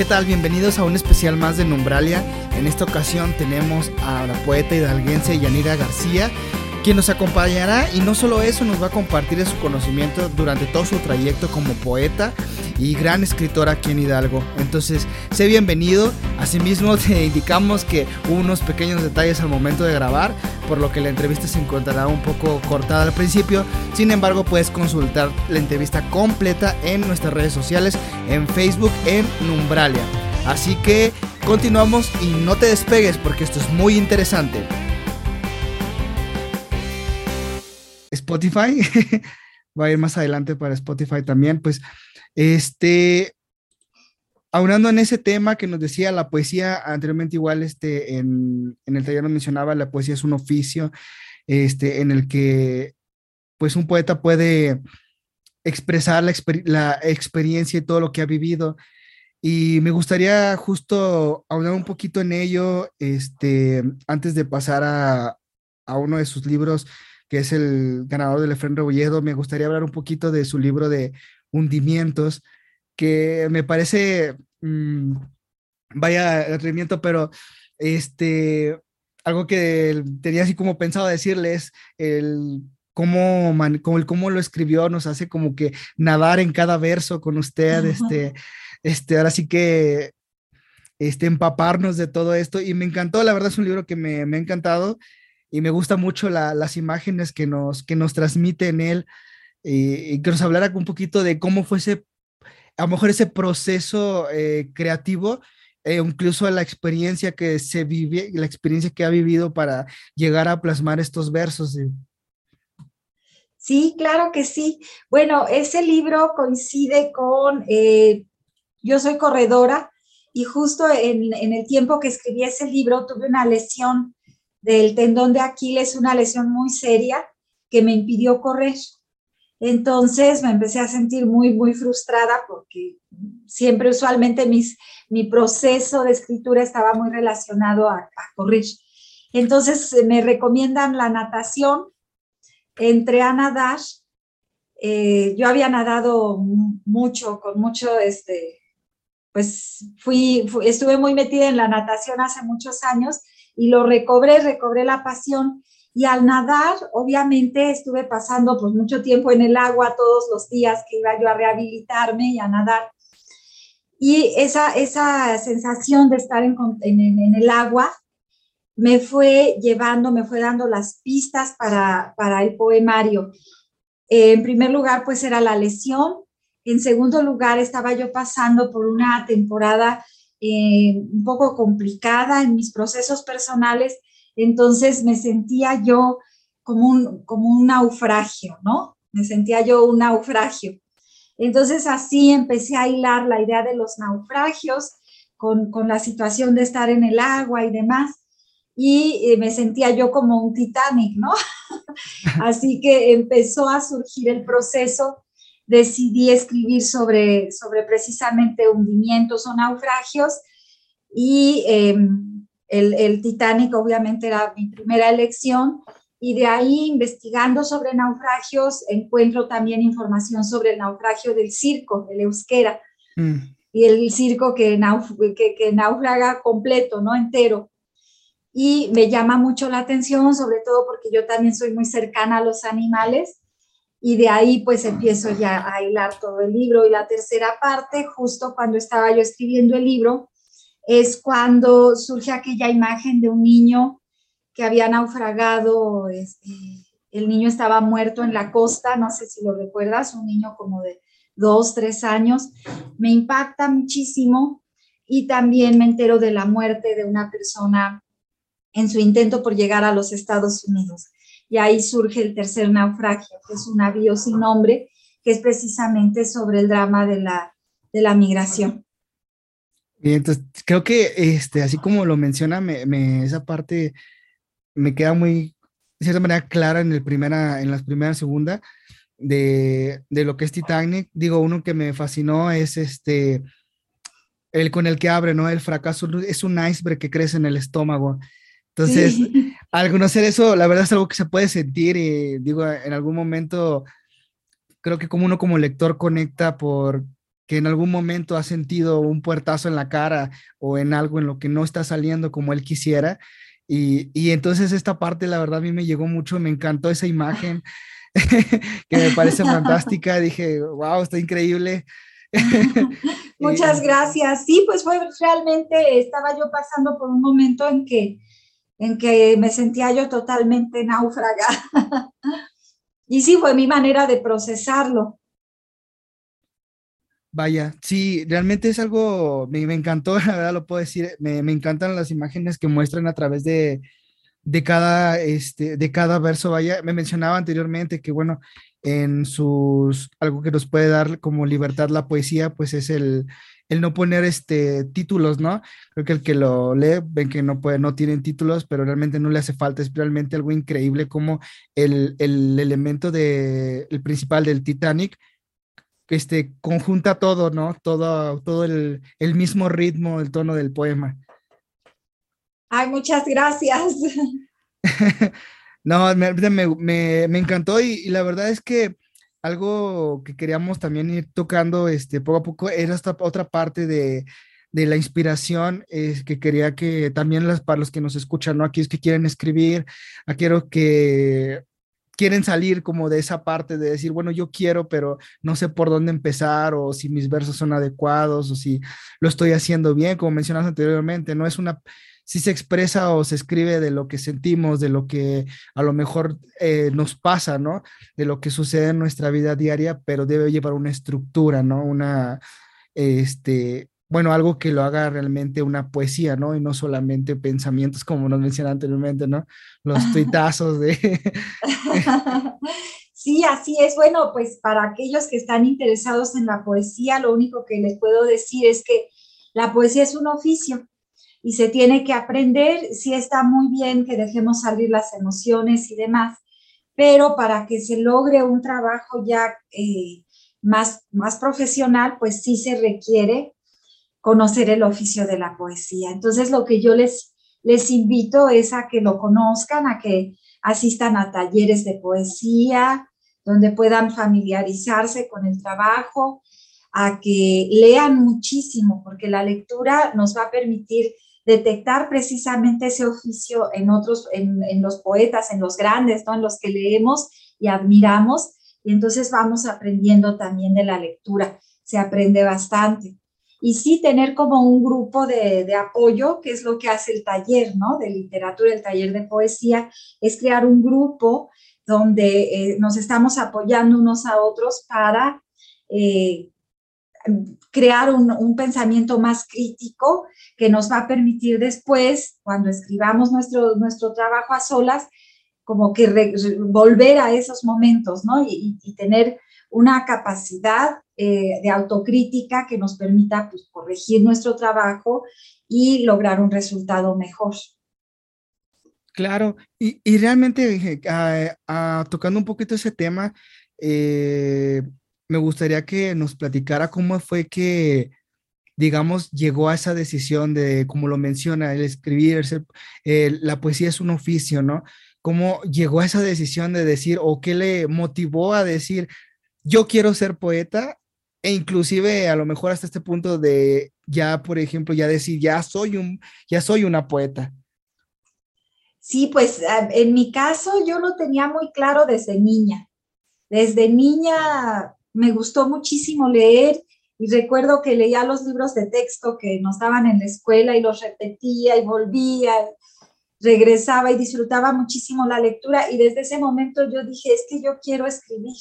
¿qué tal? Bienvenidos a un especial más de Numbralia. En esta ocasión tenemos a la poeta hidalguense Yanira García, quien nos acompañará y no solo eso, nos va a compartir su conocimiento durante todo su trayecto como poeta y gran escritora aquí en Hidalgo. Entonces, sé bienvenido. Asimismo, te indicamos que hubo unos pequeños detalles al momento de grabar, por lo que la entrevista se encontrará un poco cortada al principio. Sin embargo, puedes consultar la entrevista completa en nuestras redes sociales, en Facebook, en Numbralia. Así que continuamos y no te despegues porque esto es muy interesante. Spotify va a ir más adelante para Spotify también, pues este, aunando en ese tema que nos decía la poesía anteriormente igual este en, el taller nos mencionaba la poesía es un oficio este en el que pues un poeta puede expresar la, la experiencia y todo lo que ha vivido. Y me gustaría justo aunar un poquito en ello este antes de pasar a, a uno de sus libros que es el ganador del Efren Rebolledo me gustaría hablar un poquito de su libro de hundimientos, que me parece, mm, vaya atrevimiento, pero este, algo que tenía así como pensado decirles, el cómo, como el cómo lo escribió nos hace como que nadar en cada verso con usted, este, este, ahora sí que este, empaparnos de todo esto. Y me encantó, la verdad es un libro que me, me ha encantado y me gusta mucho las imágenes que nos, que nos transmite en él, y, que nos hablara un poquito de cómo fue ese, a lo mejor ese proceso eh, creativo, eh, incluso la experiencia que se vive, la experiencia que ha vivido para llegar a plasmar estos versos. Sí, claro que sí. Bueno, ese libro coincide con, eh, yo soy corredora y justo en, en, el tiempo que escribí ese libro tuve una lesión del tendón de Aquiles, una lesión muy seria que me impidió correr. Entonces me empecé a sentir muy, muy frustrada porque siempre usualmente mis, mi proceso de escritura estaba muy relacionado a, correr. Entonces me recomiendan la natación, entré a nadar, eh, yo había nadado mucho, con mucho, este, pues fui, estuve muy metida en la natación hace muchos años y lo recobré, recobré la pasión y al nadar, obviamente, estuve pasando pues mucho tiempo en el agua todos los días que iba yo a rehabilitarme y a nadar. Y esa, esa sensación de estar en, en, el agua me fue llevando, me fue dando las pistas para, para el poemario. en primer lugar, pues era la lesión. En segundo lugar, estaba yo pasando por una temporada eh, un poco complicada en mis procesos personales entonces me sentía yo como un, como un naufragio, ¿no? Me sentía yo un naufragio. Entonces así empecé a hilar la idea de los naufragios con, con la situación de estar en el agua y demás. Y eh, me sentía yo como un Titanic, ¿no? así que empezó a surgir el proceso decidí escribir sobre, sobre precisamente hundimientos o naufragios y eh, el, el Titanic obviamente era mi primera elección y de ahí investigando sobre naufragios encuentro también información sobre el naufragio del circo, el euskera, mm. y el circo que, que, que, naufraga completo, ¿no? Entero. Y me llama mucho la atención, sobre todo porque yo también soy muy cercana a los animales, y de ahí pues empiezo ya a hilar todo el libro. Y la tercera parte, justo cuando estaba yo escribiendo el libro, es cuando surge aquella imagen de un niño que había naufragado, este, el niño estaba muerto en la costa, no sé si lo recuerdas, un niño como de dos, tres años, me impacta muchísimo y también me entero de la muerte de una persona en su intento por llegar a los Estados Unidos. Y ahí surge el tercer naufragio, que es un navío sin nombre, que es precisamente sobre el drama de la, de la migración. Bien, entonces creo que este, así como lo menciona, me, esa parte me queda muy, de cierta manera, clara en, el primera, en las primeras segunda de, de, lo que es Titanic. Digo, uno que me fascinó es este, el con el que abre, ¿no? El fracaso es un iceberg que crece en el estómago. Entonces, al conocer eso, la verdad es algo que se puede sentir y digo, en algún momento, creo que como uno como lector conecta por que en algún momento ha sentido un puertazo en la cara o en algo en lo que no está saliendo como él quisiera. Y, y entonces esta parte, la verdad, a mí me llegó mucho, me encantó esa imagen que me parece fantástica. Dije, wow, está increíble. Muchas gracias. Sí, pues fue realmente, estaba yo pasando por un momento en que, en que me sentía yo totalmente náufraga. y sí, fue mi manera de procesarlo. Vaya, sí, realmente es algo, me, me, encantó, la verdad lo puedo decir, me, me, encantan las imágenes que muestran a través de, de, cada, este, de cada verso. Vaya, me mencionaba anteriormente que, bueno, en sus, algo que nos puede dar como libertad la poesía, pues es el, el no poner este, títulos, ¿no? Creo que el que lo lee ven que no puede, no tienen títulos, pero realmente no le hace falta, es realmente algo increíble como el, el elemento de, el principal del Titanic, este, conjunta todo, ¿no? Todo, todo el, el mismo ritmo, el tono del poema. Ay, muchas gracias. no, me, me, me encantó y, la verdad es que algo que queríamos también ir tocando este, poco a poco era esta otra parte de, de la inspiración es que quería que también las, para los que nos escuchan, ¿no? Aquí que quieren escribir, quiero que quieren salir como de esa parte de decir, bueno, yo quiero, pero no sé por dónde empezar o si mis versos son adecuados o si lo estoy haciendo bien, como mencionas anteriormente, no es una, si se expresa o se escribe de lo que sentimos, de lo que a lo mejor eh, nos pasa, ¿no? De lo que sucede en nuestra vida diaria, pero debe llevar una estructura, ¿no? Una, este, bueno, algo que lo haga realmente una poesía, ¿no? Y no solamente pensamientos como nos mencionaba anteriormente, ¿no? Los tuitazos de... sí, así es. Bueno, pues para aquellos que están interesados en la poesía, lo único que les puedo decir es que la poesía es un oficio y se tiene que aprender. Sí está muy bien que dejemos salir las emociones y demás, pero para que se logre un trabajo ya eh, más, más profesional, pues sí se requiere conocer el oficio de la poesía. Entonces, lo que yo les, les invito es a que lo conozcan, a que asistan a talleres de poesía, donde puedan familiarizarse con el trabajo, a que lean muchísimo, porque la lectura nos va a permitir detectar precisamente ese oficio en otros, en, los poetas, en los grandes, ¿no? en los que leemos y admiramos, y entonces vamos aprendiendo también de la lectura, se aprende bastante y sí tener como un grupo de, de, apoyo, que es lo que hace el taller, ¿no? De literatura, el taller de poesía, es crear un grupo donde eh, nos estamos apoyando unos a otros para eh, crear un, pensamiento más crítico que nos va a permitir después, cuando escribamos nuestro, nuestro trabajo a solas, como que volver a esos momentos, ¿no? Y, tener una capacidad eh, de autocrítica que nos permita pues, corregir nuestro trabajo y lograr un resultado mejor. Claro, y, realmente uh, uh, tocando un poquito ese tema, eh, me gustaría que nos platicara cómo fue que, digamos, llegó a esa decisión de, como lo menciona, el escribir, eh, la poesía es un oficio, ¿no? ¿Cómo llegó a esa decisión de decir, o qué le motivó a decir, yo quiero ser poeta e inclusive a lo mejor hasta este punto de ya, por ejemplo, ya decir, ya soy un, ya soy una poeta. Sí, pues en mi caso yo lo tenía muy claro desde niña. Desde niña me gustó muchísimo leer y recuerdo que leía los libros de texto que nos daban en la escuela y los repetía y volvía, regresaba y disfrutaba muchísimo la lectura y desde ese momento yo dije, es que yo quiero escribir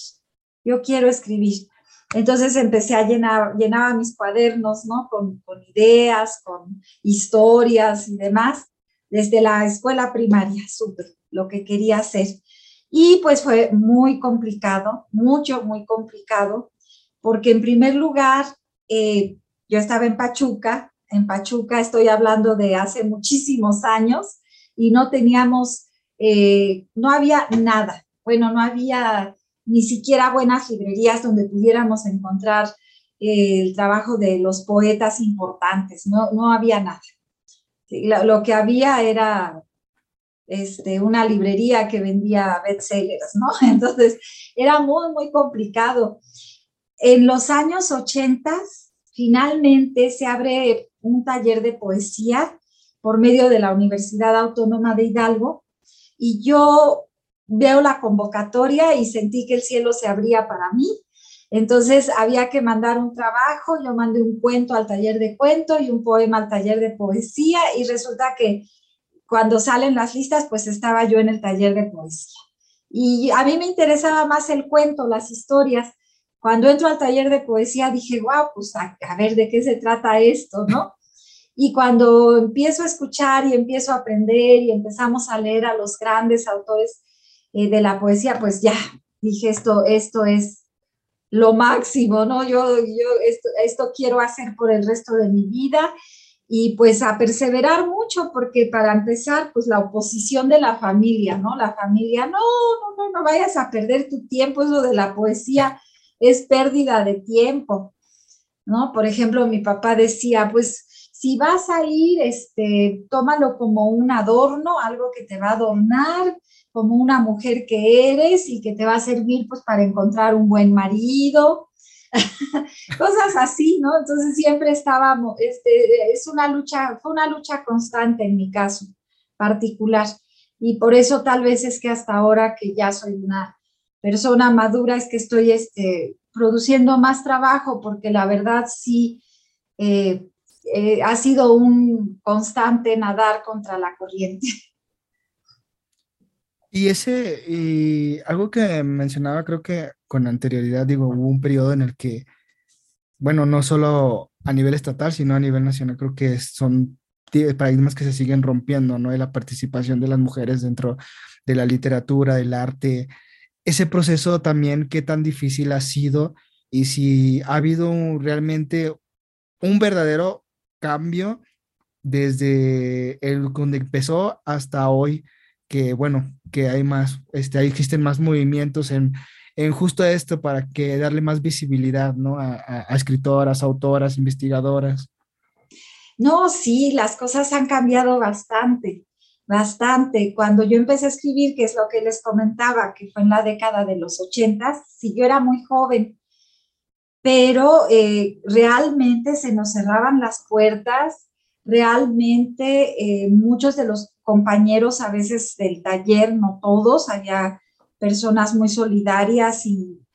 yo quiero escribir. Entonces empecé a llenar, llenaba mis cuadernos, ¿no? Con, ideas, con historias y demás, desde la escuela primaria, súper, lo que quería hacer. Y pues fue muy complicado, mucho, muy complicado, porque en primer lugar, eh, yo estaba en Pachuca, en Pachuca estoy hablando de hace muchísimos años, y no teníamos, eh, no había nada, bueno, no había ni siquiera buenas librerías donde pudiéramos encontrar eh, el trabajo de los poetas importantes, no, no había nada. Lo, lo, que había era este, una librería que vendía bestsellers, ¿no? Entonces era muy, muy complicado. en los años 80 finalmente se abre un taller de poesía por medio de la Universidad Autónoma de Hidalgo y yo veo la convocatoria y sentí que el cielo se abría para mí. Entonces había que mandar un trabajo, yo mandé un cuento al taller de cuento y un poema al taller de poesía y resulta que cuando salen las listas, pues estaba yo en el taller de poesía. Y a mí me interesaba más el cuento, las historias. Cuando entro al taller de poesía dije, wow, pues a, ver de qué se trata esto, ¿no? Y cuando empiezo a escuchar y empiezo a aprender y empezamos a leer a los grandes autores eh, de la poesía, pues ya dije, esto, esto es lo máximo, ¿no? Yo, yo esto, esto quiero hacer por el resto de mi vida y pues a perseverar mucho, porque para empezar, pues la oposición de la familia, ¿no? La familia, no, no, no, no vayas a perder tu tiempo, eso de la poesía es pérdida de tiempo, ¿no? Por ejemplo, mi papá decía, pues si vas a ir, este, tómalo como un adorno, algo que te va a adornar, como una mujer que eres y que te va a servir pues para encontrar un buen marido, cosas así, ¿no? Entonces siempre estábamos, este, es una lucha, fue una lucha constante en mi caso particular. Y por eso tal vez es que hasta ahora que ya soy una persona madura es que estoy este, produciendo más trabajo, porque la verdad sí eh, eh, ha sido un constante nadar contra la corriente. Y ese, y algo que mencionaba, creo que con anterioridad, digo, hubo un periodo en el que, bueno, no solo a nivel estatal, sino a nivel nacional, creo que son paradigmas que se siguen rompiendo, ¿no? De la participación de las mujeres dentro de la literatura, del arte. Ese proceso también, qué tan difícil ha sido y si ha habido realmente un verdadero cambio desde el donde empezó hasta hoy que bueno, que hay más, este, ahí existen más movimientos en, en justo esto para que darle más visibilidad, ¿no? A, a, escritoras, autoras, investigadoras. No, sí, las cosas han cambiado bastante, bastante. Cuando yo empecé a escribir, que es lo que les comentaba, que fue en la década de los ochentas, sí, yo era muy joven, pero eh, realmente se nos cerraban las puertas realmente eh, muchos de los compañeros a veces del taller, no todos, había personas muy solidarias y,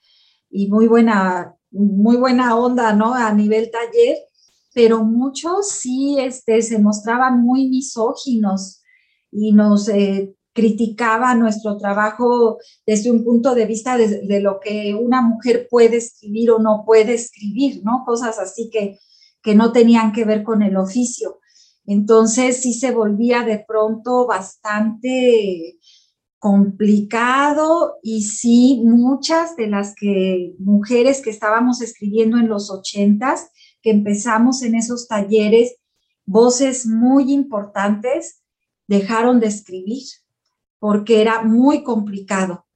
muy, buena, muy buena onda, ¿no? A nivel taller, pero muchos sí este, se mostraban muy misóginos y nos eh, criticaban nuestro trabajo desde un punto de vista de, de, lo que una mujer puede escribir o no puede escribir, ¿no? Cosas así que, que no tenían que ver con el oficio. Entonces sí se volvía de pronto bastante complicado y sí muchas de las que mujeres que estábamos escribiendo en los ochentas, que empezamos en esos talleres, voces muy importantes dejaron de escribir porque era muy complicado,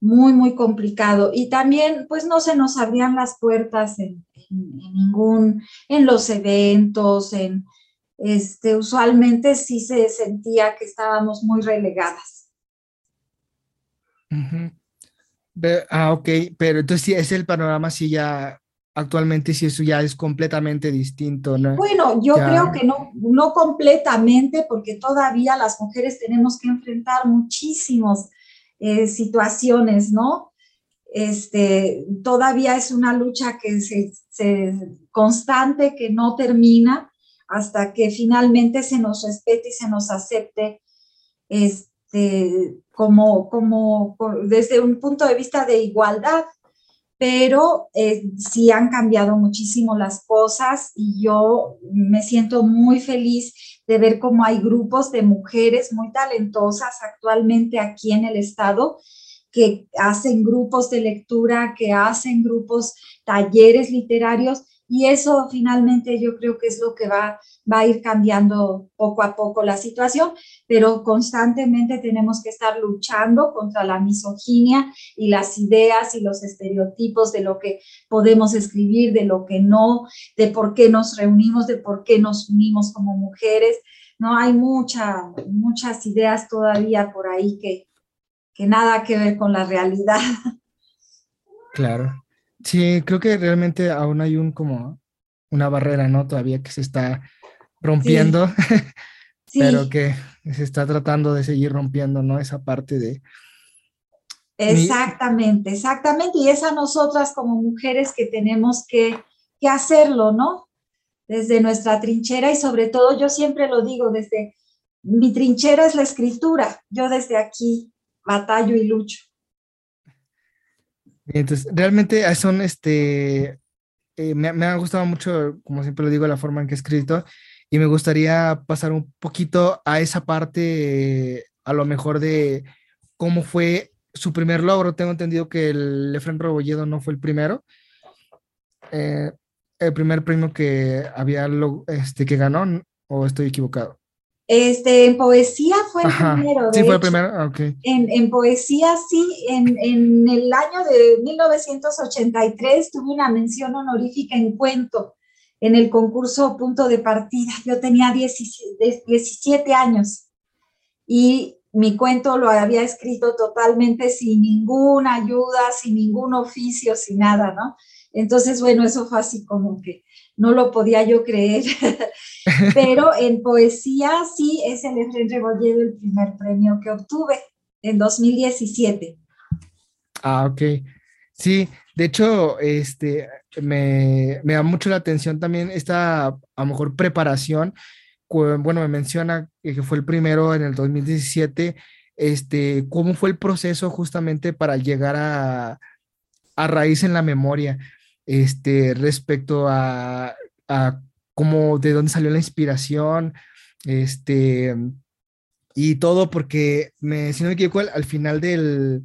muy, muy complicado. Y también, pues no se nos abrían las puertas en, en ningún, en los eventos, en, este, usualmente sí se sentía que estábamos muy relegadas. Ah, ok, pero entonces sí, es el panorama, sí ya actualmente sí eso ya es completamente distinto, ¿no? Bueno, yo creo que no, no completamente, porque todavía las mujeres tenemos que enfrentar muchísimas eh, situaciones, ¿no? Este, todavía es una lucha que se, se, constante, que no termina, hasta que finalmente se nos respete y se nos acepte este, como, como, desde un punto de vista de igualdad. Pero eh, sí han cambiado muchísimo las cosas y yo me siento muy feliz de ver cómo hay grupos de mujeres muy talentosas actualmente aquí en el estado que hacen grupos de lectura, que hacen grupos, talleres literarios y eso finalmente yo creo que es lo que va, va a ir cambiando poco a poco la situación, pero constantemente tenemos que estar luchando contra la misoginia y las ideas y los estereotipos de lo que podemos escribir, de lo que no, de por qué nos reunimos, de por qué nos unimos como mujeres. No hay mucha, muchas ideas todavía por ahí que, que nada que ver con la realidad. Claro. Sí, creo que realmente aún hay un como una barrera, ¿no? Todavía que se está rompiendo, pero que se está tratando de seguir rompiendo, ¿no? Esa parte de... Exactamente, exactamente. Y es a nosotras como mujeres que tenemos que, que hacerlo, ¿no? Desde nuestra trinchera y sobre todo, yo siempre lo digo, desde mi trinchera es la escritura. Yo desde aquí batallo y lucho. Entonces, realmente son, este, eh, me, ha gustado mucho, como siempre lo digo, la forma en que he escrito y me gustaría pasar un poquito a esa parte, a lo mejor de cómo fue su primer logro. Tengo entendido que el Efren Robolledo no fue el primero. Eh, el primer premio que había este, que ganó, o estoy equivocado. Este, en poesía fue el primero. sí, fue el primero, ah, ok. En, en poesía, sí, en, en, el año de 1983 tuve una mención honorífica en cuento en el concurso Punto de Partida. Yo tenía 17 años y mi cuento lo había escrito totalmente sin ninguna ayuda, sin ningún oficio, sin nada, ¿no? Entonces, bueno, eso fue así como que no lo podía yo creer. Pero en poesía sí es el Efraín Rebolledo el primer premio que obtuve en 2017. Ah, ok. Sí, de hecho, este, me, me da mucho la atención también esta, a lo mejor, preparación. Bueno, me menciona que fue el primero en el 2017. Este, ¿Cómo fue el proceso justamente para llegar a, a raíz en la memoria? Este, respecto a, a cómo, de dónde salió la inspiración, este, y todo, porque me, si no me equivoco, al final del,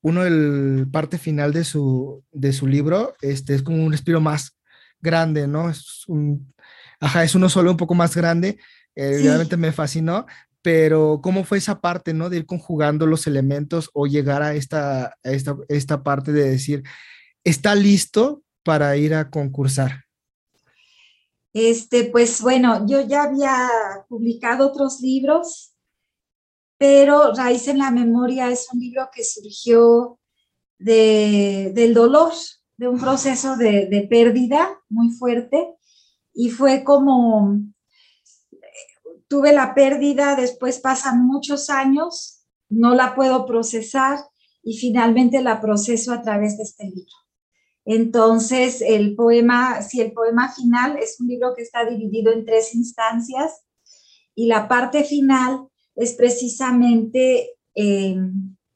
uno del parte final de su, de su libro, este es como un respiro más grande, ¿no? Es un, ajá, es uno solo un poco más grande, eh, realmente me fascinó, pero ¿cómo fue esa parte, ¿no? De ir conjugando los elementos o llegar a esta, a esta, esta parte de decir, está listo para ir a concursar. Este, pues bueno, yo ya había publicado otros libros pero Raíz en la Memoria es un libro que surgió de, del dolor, de un proceso de, de, pérdida muy fuerte y fue como, tuve la pérdida, después pasan muchos años, no la puedo procesar y finalmente la proceso a través de este libro. Entonces, el poema, si el poema final es un libro que está dividido en tres instancias y la parte final es precisamente eh,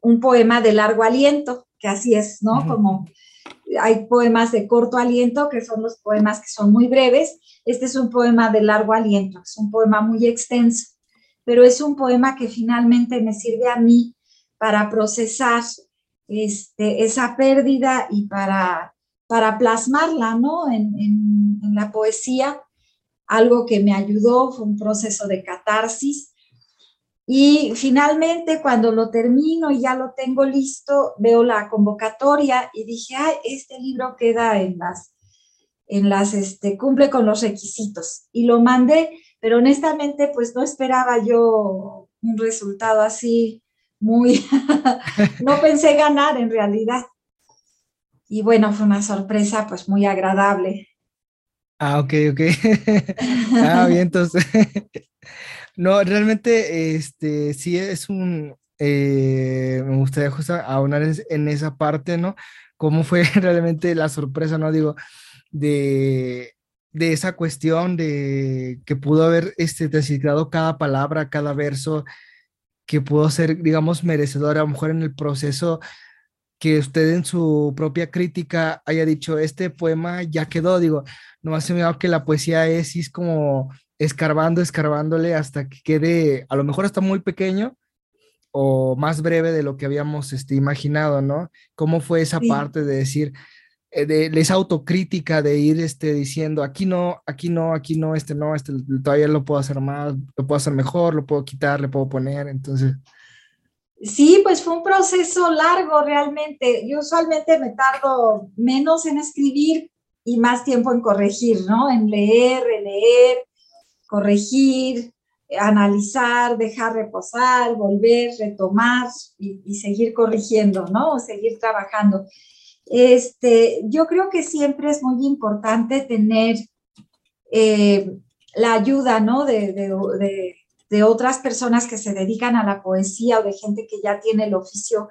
un poema de largo aliento, que así es, ¿no? Como hay poemas de corto aliento, que son los poemas que son muy breves. Este es un poema de largo aliento, es un poema muy extenso, pero es un poema que finalmente me sirve a mí para procesar este, esa pérdida y para, para plasmarla, ¿no? En, en la poesía. Algo que me ayudó fue un proceso de catarsis y finalmente, cuando lo termino y ya lo tengo listo, veo la convocatoria y dije, ay, este libro queda en las, en las, este, cumple con los requisitos. Y lo mandé, pero honestamente, pues no esperaba yo un resultado así muy, no pensé ganar en realidad. Y bueno, fue una sorpresa pues muy agradable. Ah, ok, ok. ah, bien, entonces. No, realmente, este, sí es un, eh, me gustaría justo aunar en, esa parte, ¿no? ¿Cómo fue realmente la sorpresa, no? Digo, de, de esa cuestión de que pudo haber este, descifrado cada palabra, cada verso, que pudo ser, digamos, merecedor, a lo mejor en el proceso que usted en su propia crítica haya dicho, este poema ya quedó, digo, nomás se me da que la poesía es, es como escarbando, escarbándole hasta que quede a lo mejor hasta muy pequeño o más breve de lo que habíamos este, imaginado, ¿no? ¿Cómo fue esa parte de decir, eh, de, esa autocrítica de ir este, diciendo, aquí no, aquí no, aquí no, este no, este todavía lo puedo hacer más, lo puedo hacer mejor, lo puedo quitar, le puedo poner, entonces... Sí, pues fue un proceso largo realmente. Yo usualmente me tardo menos en escribir y más tiempo en corregir, ¿no? En leer, releer, corregir, analizar, dejar reposar, volver, retomar y, seguir corrigiendo, ¿no? O seguir trabajando. Este, yo creo que siempre es muy importante tener eh, la ayuda, ¿no? De, de, otras personas que se dedican a la poesía o de gente que ya tiene el oficio,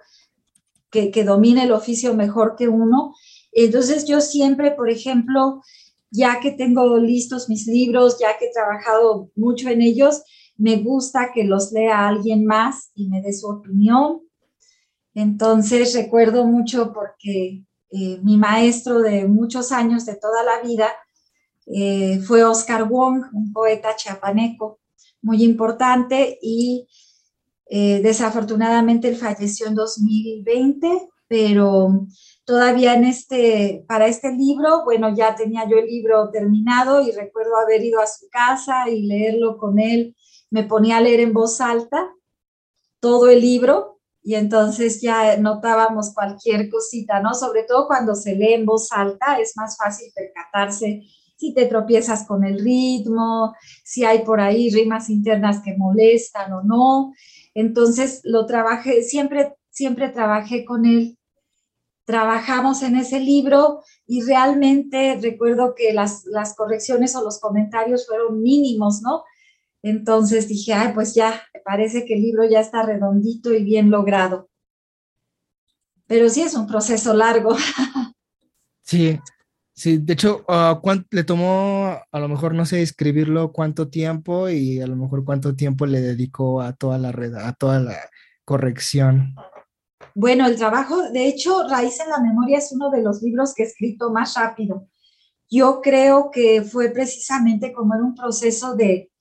que, que domina el oficio mejor que uno. Entonces yo siempre, por ejemplo, ya que tengo listos mis libros, ya que he trabajado mucho en ellos, me gusta que los lea alguien más y me dé su opinión. Entonces recuerdo mucho porque eh, mi maestro de muchos años, de toda la vida, eh, fue Oscar Wong, un poeta chiapaneco muy importante y eh, desafortunadamente él falleció en 2020, pero todavía en este, para este libro, bueno, ya tenía yo el libro terminado y recuerdo haber ido a su casa y leerlo con él. Me ponía a leer en voz alta todo el libro y entonces ya notábamos cualquier cosita, ¿no? Sobre todo cuando se lee en voz alta, es más fácil percatarse si te tropiezas con el ritmo, si hay por ahí rimas internas que molestan o no. Entonces lo trabajé, siempre, siempre trabajé con él. Trabajamos en ese libro y realmente recuerdo que las, las correcciones o los comentarios fueron mínimos, ¿no? Entonces dije, ay, pues ya, me parece que el libro ya está redondito y bien logrado. Pero sí es un proceso largo. Sí, sí, de hecho, uh, le tomó a lo mejor, no sé, escribirlo cuánto tiempo y a lo mejor cuánto tiempo le dedicó a toda la a toda la corrección. Bueno, el trabajo, de hecho, Raíz en la Memoria es uno de los libros que he escrito más rápido. Yo creo que fue precisamente como en un proceso de,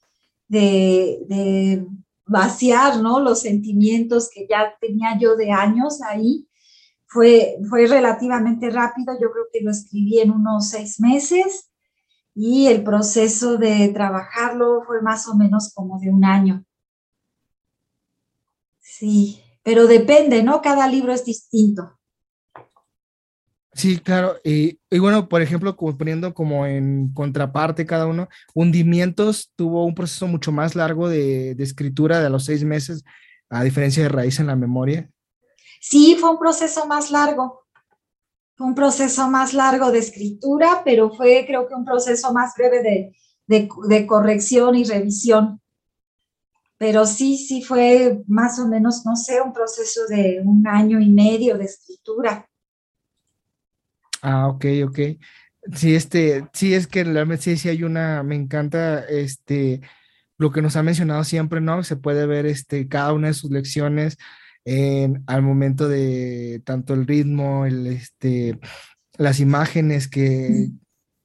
de, vaciar ¿no? los sentimientos que ya tenía yo de años ahí. Fue, fue relativamente rápido, yo creo que lo escribí en unos seis meses y el proceso de trabajarlo fue más o menos como de un año. Sí, pero depende, ¿no? Cada libro es distinto. Sí, claro. Y, bueno, por ejemplo, poniendo como en contraparte cada uno, Hundimientos tuvo un proceso mucho más largo de, escritura de los seis meses, a diferencia de Raíz en la Memoria. Sí, fue un proceso más largo. Fue un proceso más largo de escritura, pero fue creo que un proceso más breve de corrección y revisión. Pero sí, sí fue más o menos, no sé, un proceso de un año y medio de escritura. Ah, ok, ok. Sí, este, sí, es que realmente sí, sí hay una, me encanta este, lo que nos ha mencionado siempre, ¿no? Se puede ver este, cada una de sus lecciones en, al momento de tanto el ritmo, el, este, las imágenes que,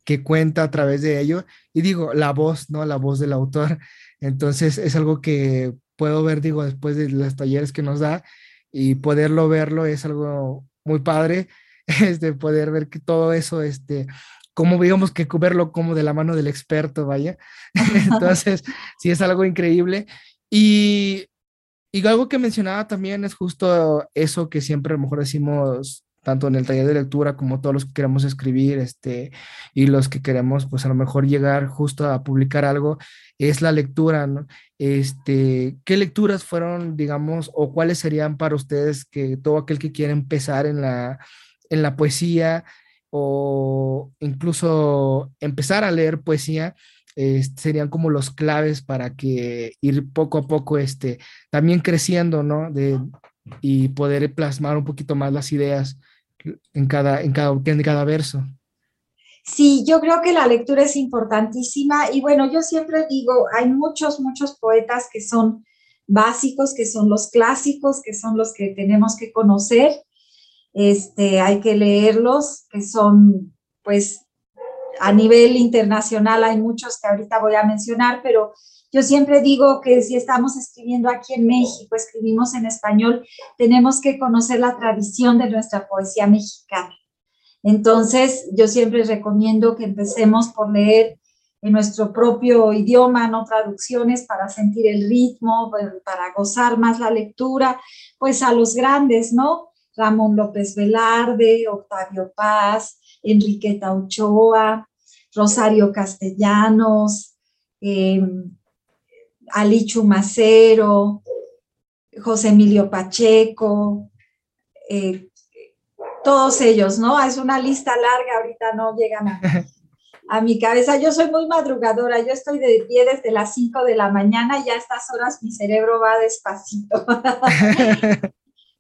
que cuenta a través de ello. Y digo, la voz, ¿no? La voz del autor. Entonces es algo que puedo ver, digo, después de los talleres que nos da y poderlo verlo es algo muy padre este, poder ver que todo eso, este, como digamos que verlo como de la mano del experto, vaya. Entonces, sí es algo increíble. Y, y algo que mencionaba también es justo eso que siempre a lo mejor decimos tanto en el taller de lectura como todos los que queremos escribir, este, y los que queremos, pues a lo mejor llegar justo a publicar algo, es la lectura, ¿no? Este, ¿qué lecturas fueron, digamos, o cuáles serían para ustedes que todo aquel que quiere empezar en la, en la poesía o incluso empezar a leer poesía, serían como los claves para que ir poco a poco este, también creciendo, ¿no? De, y poder plasmar un poquito más las ideas en cada, en cada, en cada verso. Sí, yo creo que la lectura es importantísima y bueno, yo siempre digo, hay muchos, muchos poetas que son básicos, que son los clásicos, que son los que tenemos que conocer este, hay que leerlos, que son, pues, a nivel internacional hay muchos que ahorita voy a mencionar, pero yo siempre digo que si estamos escribiendo aquí en México, escribimos en español, tenemos que conocer la tradición de nuestra poesía mexicana. Entonces, yo siempre recomiendo que empecemos por leer en nuestro propio idioma, no traducciones, para sentir el ritmo, para gozar más la lectura, pues a los grandes, ¿no? Ramón López Velarde, Octavio Paz, Enriqueta Ochoa, Rosario Castellanos, eh, Alichu Macero, José Emilio Pacheco, eh, todos ellos, ¿no? Es una lista larga, ahorita no llegan a, a mi cabeza. Yo soy muy madrugadora, yo estoy de pie desde las 5 de la mañana y a estas horas mi cerebro va despacito.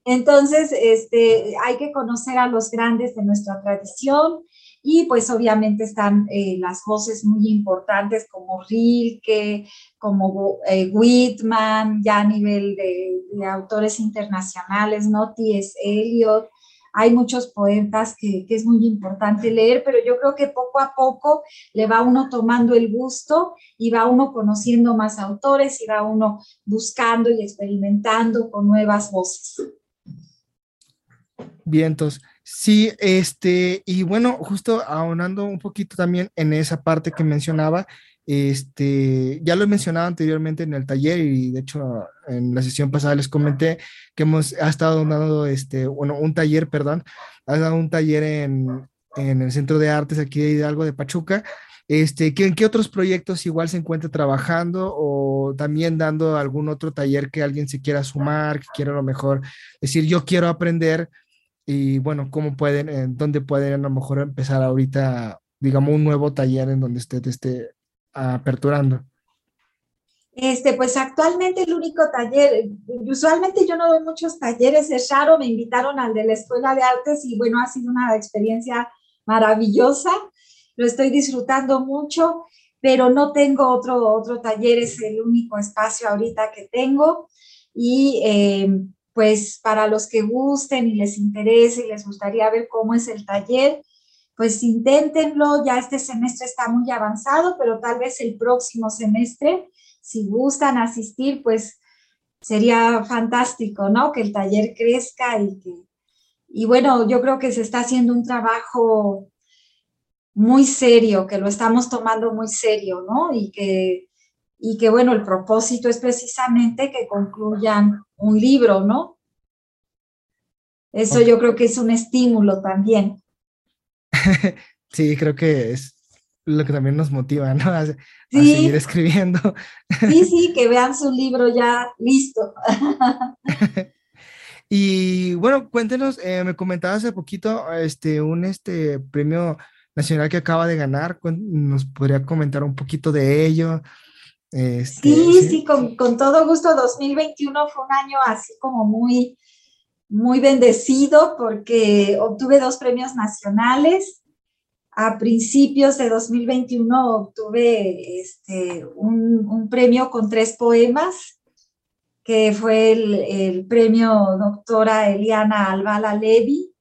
Entonces, este, hay que conocer a los grandes de nuestra tradición y pues obviamente están eh, las voces muy importantes como Rilke, como eh, Whitman, ya a nivel de, autores internacionales, ¿no? T.S. Eliot, hay muchos poetas que, es muy importante leer, pero yo creo que poco a poco le va uno tomando el gusto y va uno conociendo más autores y va uno buscando y experimentando con nuevas voces. Vientos. Sí, este, y bueno, justo aunando un poquito también en esa parte que mencionaba, este, ya lo he mencionado anteriormente en el taller y de hecho en la sesión pasada les comenté que hemos ha estado dando este, bueno, un taller, perdón, ha dado un taller en, en el Centro de Artes aquí de Hidalgo de Pachuca. Este, ¿En qué otros proyectos igual se encuentra trabajando o también dando algún otro taller que alguien se quiera sumar, que quiera a lo mejor decir yo quiero aprender y bueno, cómo pueden, en dónde pueden a lo mejor empezar ahorita, digamos, un nuevo taller en donde usted esté aperturando? Este, pues actualmente el único taller, usualmente yo no doy muchos talleres, es raro, me invitaron al de la Escuela de Artes y bueno, ha sido una experiencia maravillosa, lo estoy disfrutando mucho, pero no tengo otro, otro taller, es el único espacio ahorita que tengo y eh, pues para los que gusten y les interese y les gustaría ver cómo es el taller, pues inténtenlo, ya este semestre está muy avanzado, pero tal vez el próximo semestre, si gustan asistir, pues sería fantástico, ¿no? Que el taller crezca y que, y bueno, yo creo que se está haciendo un trabajo muy serio, que lo estamos tomando muy serio, ¿no? Y que, y que bueno, el propósito es precisamente que concluyan un libro, ¿no? Eso yo creo que es un estímulo también. sí, creo que es lo que también nos motiva, ¿no? A, seguir escribiendo. sí, sí, que vean su libro ya listo. y bueno, cuéntenos, eh, me comentaba hace poquito este, un este, premio nacional que acaba de ganar, ¿nos podría comentar un poquito de ello? Este, sí, sí, con, con, todo gusto. 2021 fue un año así como muy, muy bendecido porque obtuve dos premios nacionales. A principios de 2021 obtuve este, un, premio con tres poemas, que fue el, premio doctora Eliana Albala Levi.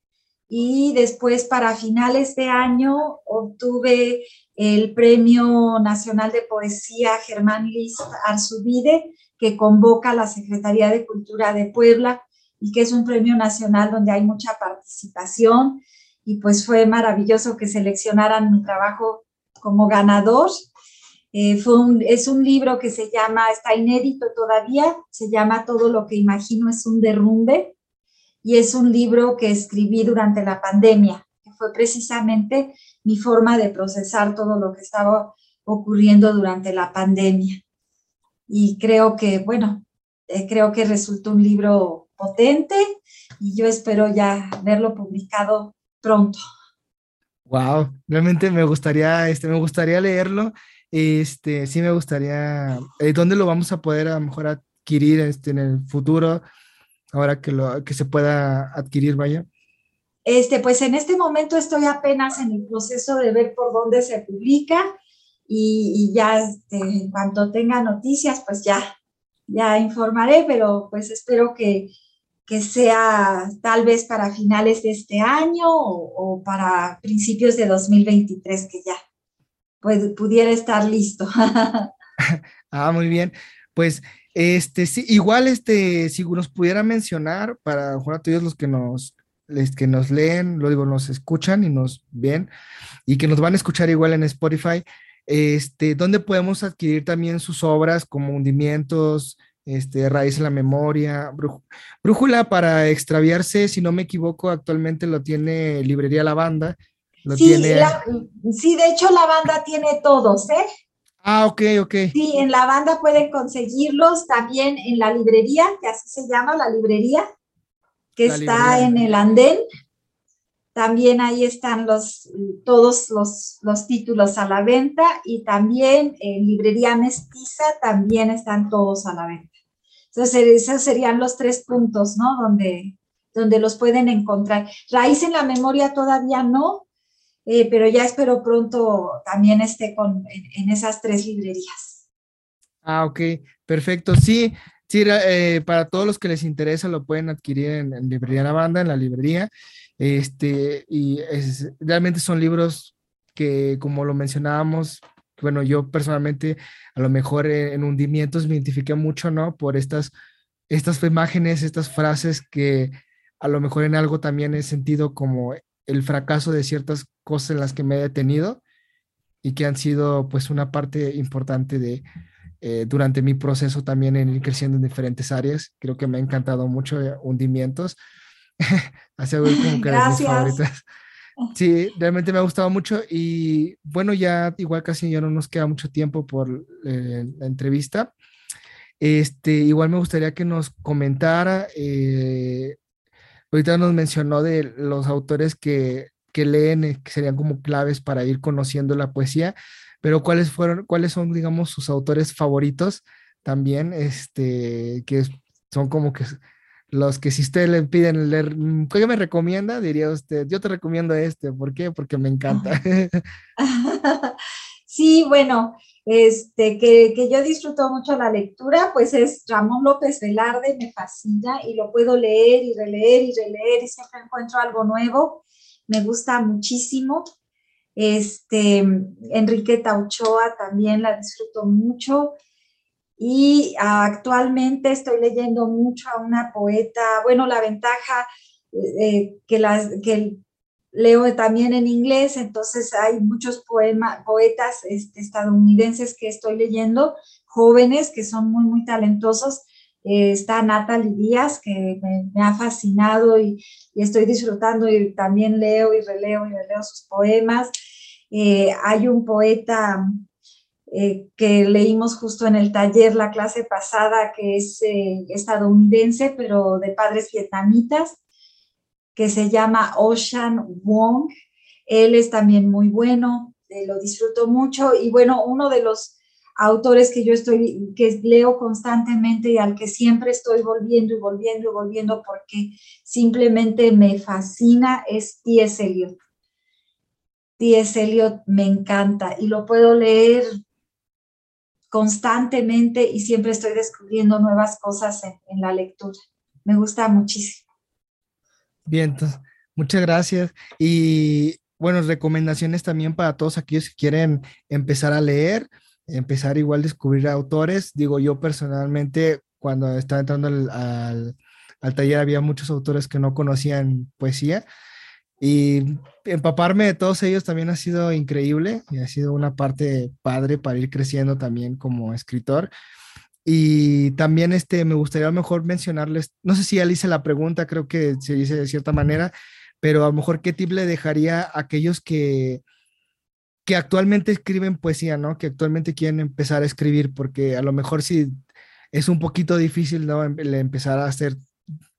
Y después, para finales de año, obtuve el Premio Nacional de Poesía Germán Liz Arzubide, que convoca la Secretaría de Cultura de Puebla y que es un premio nacional donde hay mucha participación. Y pues fue maravilloso que seleccionaran mi trabajo como ganador. Eh, es un libro que se llama, está inédito todavía, se llama Todo lo que imagino es un derrumbe. Y es un libro que escribí durante la pandemia, fue precisamente mi forma de procesar todo lo que estaba ocurriendo durante la pandemia. Y creo que, bueno, eh, creo que resultó un libro potente y yo espero ya verlo publicado pronto. Wow, realmente me gustaría, este, me gustaría leerlo. Este, sí me gustaría, eh, ¿dónde lo vamos a poder a lo mejor adquirir este, en el futuro? Ahora que, lo, que se pueda adquirir, vaya. Este, pues en este momento estoy apenas en el proceso de ver por dónde se publica y, ya este, en cuanto tenga noticias, pues ya, ya informaré, pero pues espero que, que sea tal vez para finales de este año o, para principios de 2023 que ya pudiera estar listo. ah, muy bien. Pues este sí, igual este si nos pudiera mencionar para todos los que nos que nos leen, lo digo, nos escuchan y nos ven y que nos van a escuchar igual en Spotify, este, ¿dónde podemos adquirir también sus obras como hundimientos, este, Raíz en la Memoria, Brújula para extraviarse, si no me equivoco, actualmente lo tiene Librería La Banda. sí, sí, de hecho la banda tiene todos, ¿eh? Ah, ok, ok. Sí, en la banda pueden conseguirlos, también en la librería, que así se llama la librería, que está en el andén. También ahí están los, todos los, los títulos a la venta y también en Librería Mestiza también están todos a la venta. Entonces, esos serían los tres puntos, ¿no? Donde, donde los pueden encontrar. Raíz en la memoria todavía no, eh, pero ya espero pronto también esté con, en, esas tres librerías. Ah, ok, perfecto. Sí, sí, eh, para todos los que les interesa lo pueden adquirir en, Librería La Banda, en la librería. Este, y realmente son libros que, como lo mencionábamos, bueno, yo personalmente a lo mejor en, hundimientos me identifiqué mucho, ¿no? Por estas, estas imágenes, estas frases que a lo mejor en algo también he sentido como el fracaso de ciertas cosas en las que me he detenido y que han sido pues una parte importante de eh, durante mi proceso también en ir creciendo en diferentes áreas. Creo que me ha encantado mucho eh, hundimientos. Hace como que las mis favoritas. Sí, realmente me ha gustado mucho y bueno, ya igual casi ya no nos queda mucho tiempo por eh, la entrevista. Este, igual me gustaría que nos comentara, eh, ahorita nos mencionó de los autores que, que leen, eh, que serían como claves para ir conociendo la poesía, pero cuáles fueron, cuáles son, digamos, sus autores favoritos también, este, que son como que los que si usted le piden leer, mm, ¿qué me recomienda? Diría usted, yo te recomiendo este, ¿por qué? Porque me encanta. Sí, bueno, este, que, que, yo disfruto mucho la lectura, pues es Ramón López Velarde, me fascina y lo puedo leer y releer y releer y siempre encuentro algo nuevo, me gusta muchísimo. Este, Enriqueta Ochoa también la disfruto mucho y actualmente estoy leyendo mucho a una poeta, bueno, la ventaja eh, que, las, que leo también en inglés, entonces hay muchos poetas este, estadounidenses que estoy leyendo, jóvenes que son muy, muy talentosos. Está Natalie Díaz, que me, ha fascinado y, estoy disfrutando y también leo y releo y releo sus poemas. Eh, hay un poeta eh, que leímos justo en el taller la clase pasada, que es eh, estadounidense, pero de padres vietnamitas, que se llama Ocean Wong. Él es también muy bueno, lo disfruto mucho. Y bueno, uno de los autores que yo estoy, que leo constantemente y al que siempre estoy volviendo y volviendo y volviendo porque simplemente me fascina es T.S. Eliot. T.S. Eliot me encanta y lo puedo leer constantemente y siempre estoy descubriendo nuevas cosas en, la lectura. Me gusta muchísimo. Bien, entonces, muchas gracias. Y bueno, recomendaciones también para todos aquellos que quieren empezar a leer, empezar igual a descubrir autores. Digo, yo personalmente, cuando estaba entrando al, al taller, había muchos autores que no conocían poesía y empaparme de todos ellos también ha sido increíble y ha sido una parte padre para ir creciendo también como escritor. Y también este, me gustaría a lo mejor mencionarles, no sé si le hice la pregunta, creo que se dice de cierta manera, pero a lo mejor qué tip le dejaría a aquellos que, que actualmente escriben poesía, ¿no? Que actualmente quieren empezar a escribir, porque a lo mejor sí es un poquito difícil, ¿no? Em, empezar a hacer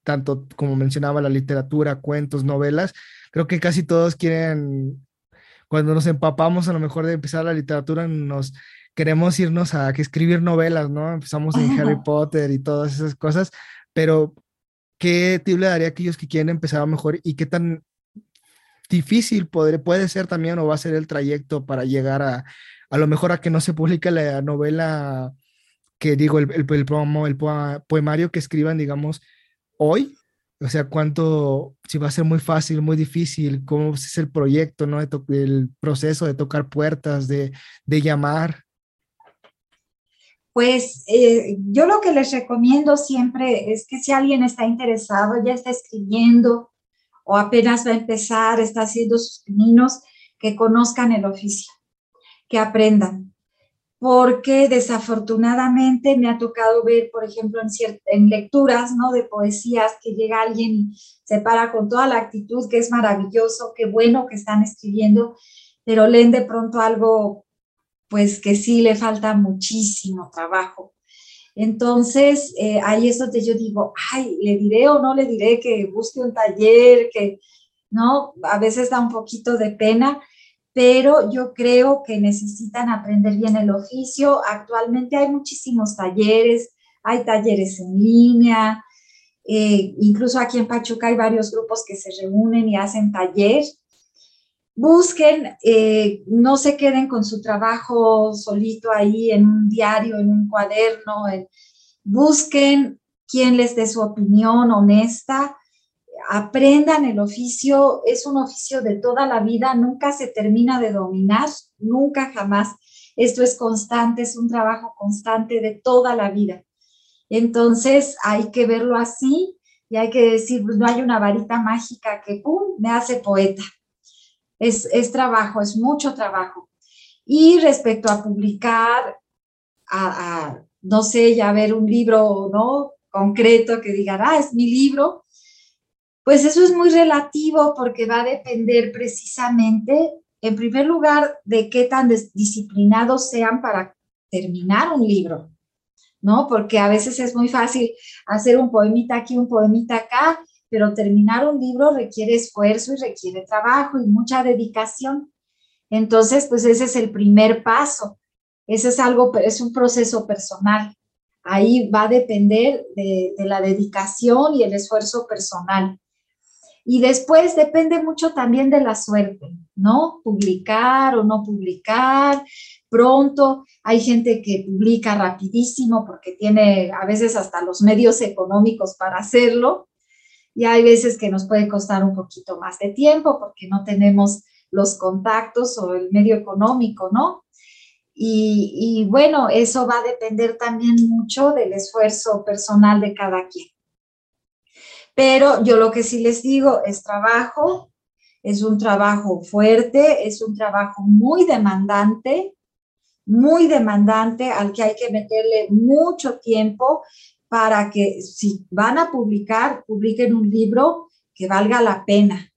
tanto como mencionaba la literatura, cuentos, novelas, creo que casi todos quieren, cuando nos empapamos a lo mejor de empezar la literatura, nos queremos irnos a que escribir novelas, ¿no? Empezamos en Harry Potter y todas esas cosas, pero ¿qué tip le daría a aquellos que quieren empezar a mejor y qué tan difícil puede, puede ser también o va a ser el trayecto para llegar a, a lo mejor a que no se publique la novela que digo, el, el, el, poemario que escriban, digamos, hoy, o sea, cuánto, si va a ser muy fácil, muy difícil, cómo es el proyecto, ¿no? el proceso de tocar puertas, de, llamar. Pues eh, yo lo que les recomiendo siempre es que si alguien está interesado, ya está escribiendo o apenas va a empezar, está haciendo sus caminos, que conozcan el oficio, que aprendan porque desafortunadamente me ha tocado ver, por ejemplo, en, en lecturas ¿no? de poesías que llega alguien y se para con toda la actitud, que es maravilloso, qué bueno que están escribiendo, pero leen de pronto algo pues que sí le falta muchísimo trabajo. Entonces, eh, ahí es donde yo digo, ay, le diré o no le diré que busque un taller, que ¿no? A veces da un poquito de pena, pero yo creo que necesitan aprender bien el oficio. Actualmente hay muchísimos talleres, hay talleres en línea, eh, incluso aquí en Pachuca hay varios grupos que se reúnen y hacen taller. Busquen, eh, no se queden con su trabajo solito ahí en un diario, en un cuaderno. busquen quien les dé su opinión honesta. Aprendan el oficio, es un oficio de toda la vida, nunca se termina de dominar, nunca jamás. Esto es constante, es un trabajo constante de toda la vida. Entonces hay que verlo así y hay que decir, pues no hay una varita mágica que, ¡pum!, me hace poeta. Es, trabajo, es mucho trabajo. Y respecto a publicar, a, no sé, ya ver un libro, ¿no? Concreto que diga, ah, es mi libro, pues eso es muy relativo porque va a depender precisamente, en primer lugar, de qué tan disciplinados sean para terminar un libro. ¿no? Porque a veces es muy fácil hacer un poemita aquí, un poemita acá, pero terminar un libro requiere esfuerzo y requiere trabajo y mucha dedicación. Entonces, pues ese es el primer paso. Ese es algo, es un proceso personal. Ahí va a depender de, de la dedicación y el esfuerzo personal. Y después depende mucho también de la suerte, ¿no? Publicar o no publicar, pronto, hay gente que publica rapidísimo porque tiene a veces hasta los medios económicos para hacerlo y hay veces que nos puede costar un poquito más de tiempo porque no tenemos los contactos o el medio económico, ¿no? Y, y bueno, eso va a depender también mucho del esfuerzo personal de cada quien. Pero yo lo que sí les digo es trabajo, es un trabajo fuerte, es un trabajo muy demandante, muy demandante al que hay que meterle mucho tiempo para que si van a publicar, publiquen un libro que valga la pena.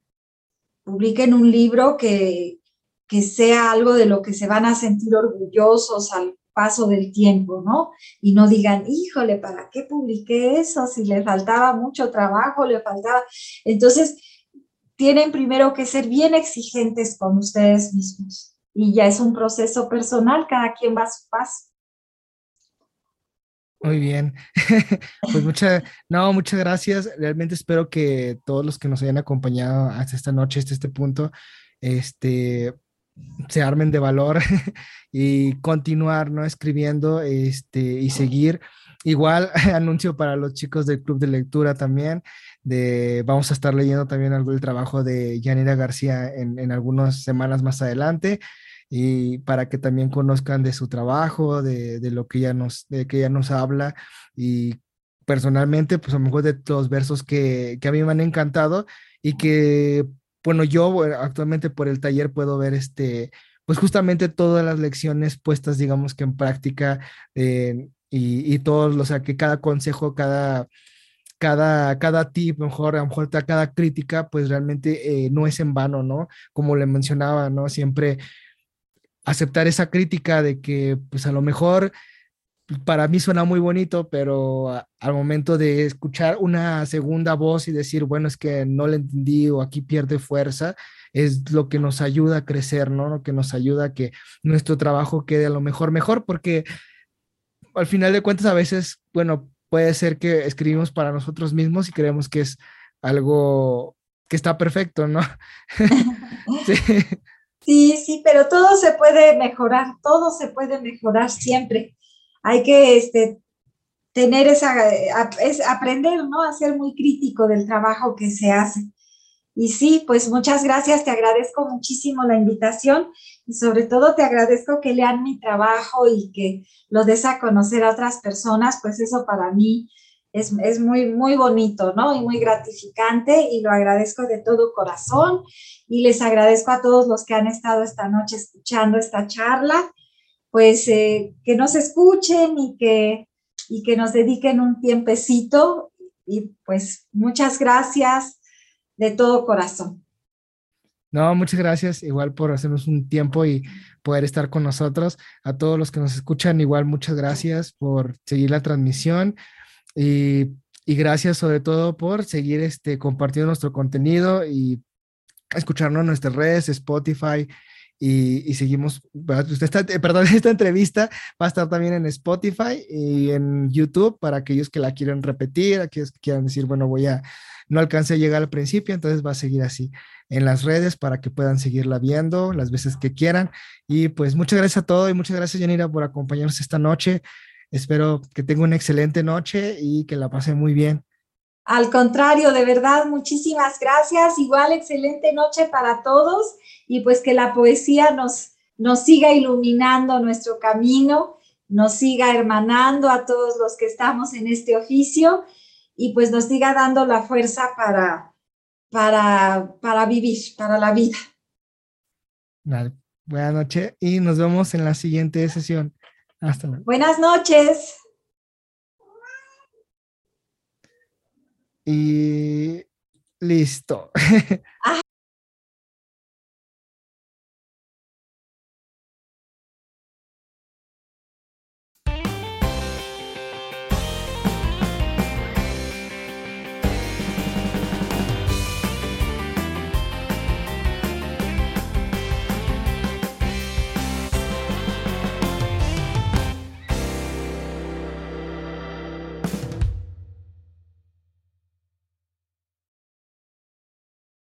Publiquen un libro que, que sea algo de lo que se van a sentir orgullosos al paso del tiempo, ¿no? Y no digan, híjole, ¿para qué publiqué eso? Si le faltaba mucho trabajo, le faltaba. Entonces, tienen primero que ser bien exigentes con ustedes mismos y ya es un proceso personal, cada quien va a su paso. Muy bien. pues muchas, no, muchas gracias. Realmente espero que todos los que nos hayan acompañado hasta esta noche, hasta este punto, este, se armen de valor y continuar, ¿no? Escribiendo, este, y seguir. Igual anuncio para los chicos del club de lectura también, de vamos a estar leyendo también algo del trabajo de Yanira García en, en algunas semanas más adelante y para que también conozcan de su trabajo, de, de lo que ella nos, de que ella nos habla y personalmente, pues a lo mejor de los versos que, que a mí me han encantado y que, bueno, yo actualmente por el taller puedo ver este, pues justamente todas las lecciones puestas, digamos que en práctica eh, y, y todos, o sea, que cada consejo, cada, cada, cada tip, mejor, a lo mejor cada crítica, pues realmente eh, no es en vano, ¿no? Como le mencionaba, ¿no? Siempre aceptar esa crítica de que pues a lo mejor para mí suena muy bonito, pero al momento de escuchar una segunda voz y decir, bueno, es que no le entendí o aquí pierde fuerza, es lo que nos ayuda a crecer, ¿no? Lo que nos ayuda a que nuestro trabajo quede a lo mejor mejor, porque al final de cuentas a veces, bueno, puede ser que escribimos para nosotros mismos y creemos que es algo que está perfecto, ¿no? sí. Sí, sí, pero todo se puede mejorar, todo se puede mejorar siempre. Hay que este, tener esa, es aprender, ¿no? A ser muy crítico del trabajo que se hace. Y sí, pues muchas gracias, te agradezco muchísimo la invitación y sobre todo te agradezco que lean mi trabajo y que lo des a conocer a otras personas, pues eso para mí es, es, muy, muy bonito, ¿no? Y muy gratificante y lo agradezco de todo corazón y les agradezco a todos los que han estado esta noche escuchando esta charla, pues eh, que nos escuchen y que, y que nos dediquen un tiempecito y pues muchas gracias de todo corazón. No, muchas gracias igual por hacernos un tiempo y poder estar con nosotros. A todos los que nos escuchan, igual muchas gracias por seguir la transmisión. Y, gracias sobre todo por seguir este, compartiendo nuestro contenido y escucharnos en nuestras redes, Spotify, y, seguimos, esta, eh, perdón, esta entrevista va a estar también en Spotify y en YouTube para aquellos que la quieran repetir, aquellos que quieran decir, bueno, voy a, no alcancé a llegar al principio, entonces va a seguir así en las redes para que puedan seguirla viendo las veces que quieran. Y pues muchas gracias a todos y muchas gracias, Yanira, por acompañarnos esta noche. Espero que tenga una excelente noche y que la pase muy bien. Al contrario, de verdad, muchísimas gracias. Igual, excelente noche para todos y pues que la poesía nos, nos siga iluminando nuestro camino, nos siga hermanando a todos los que estamos en este oficio y pues nos siga dando la fuerza para, para, para vivir, para la vida. Buenas noches y nos vemos en la siguiente sesión. Hasta luego. Buenas noches. Y listo.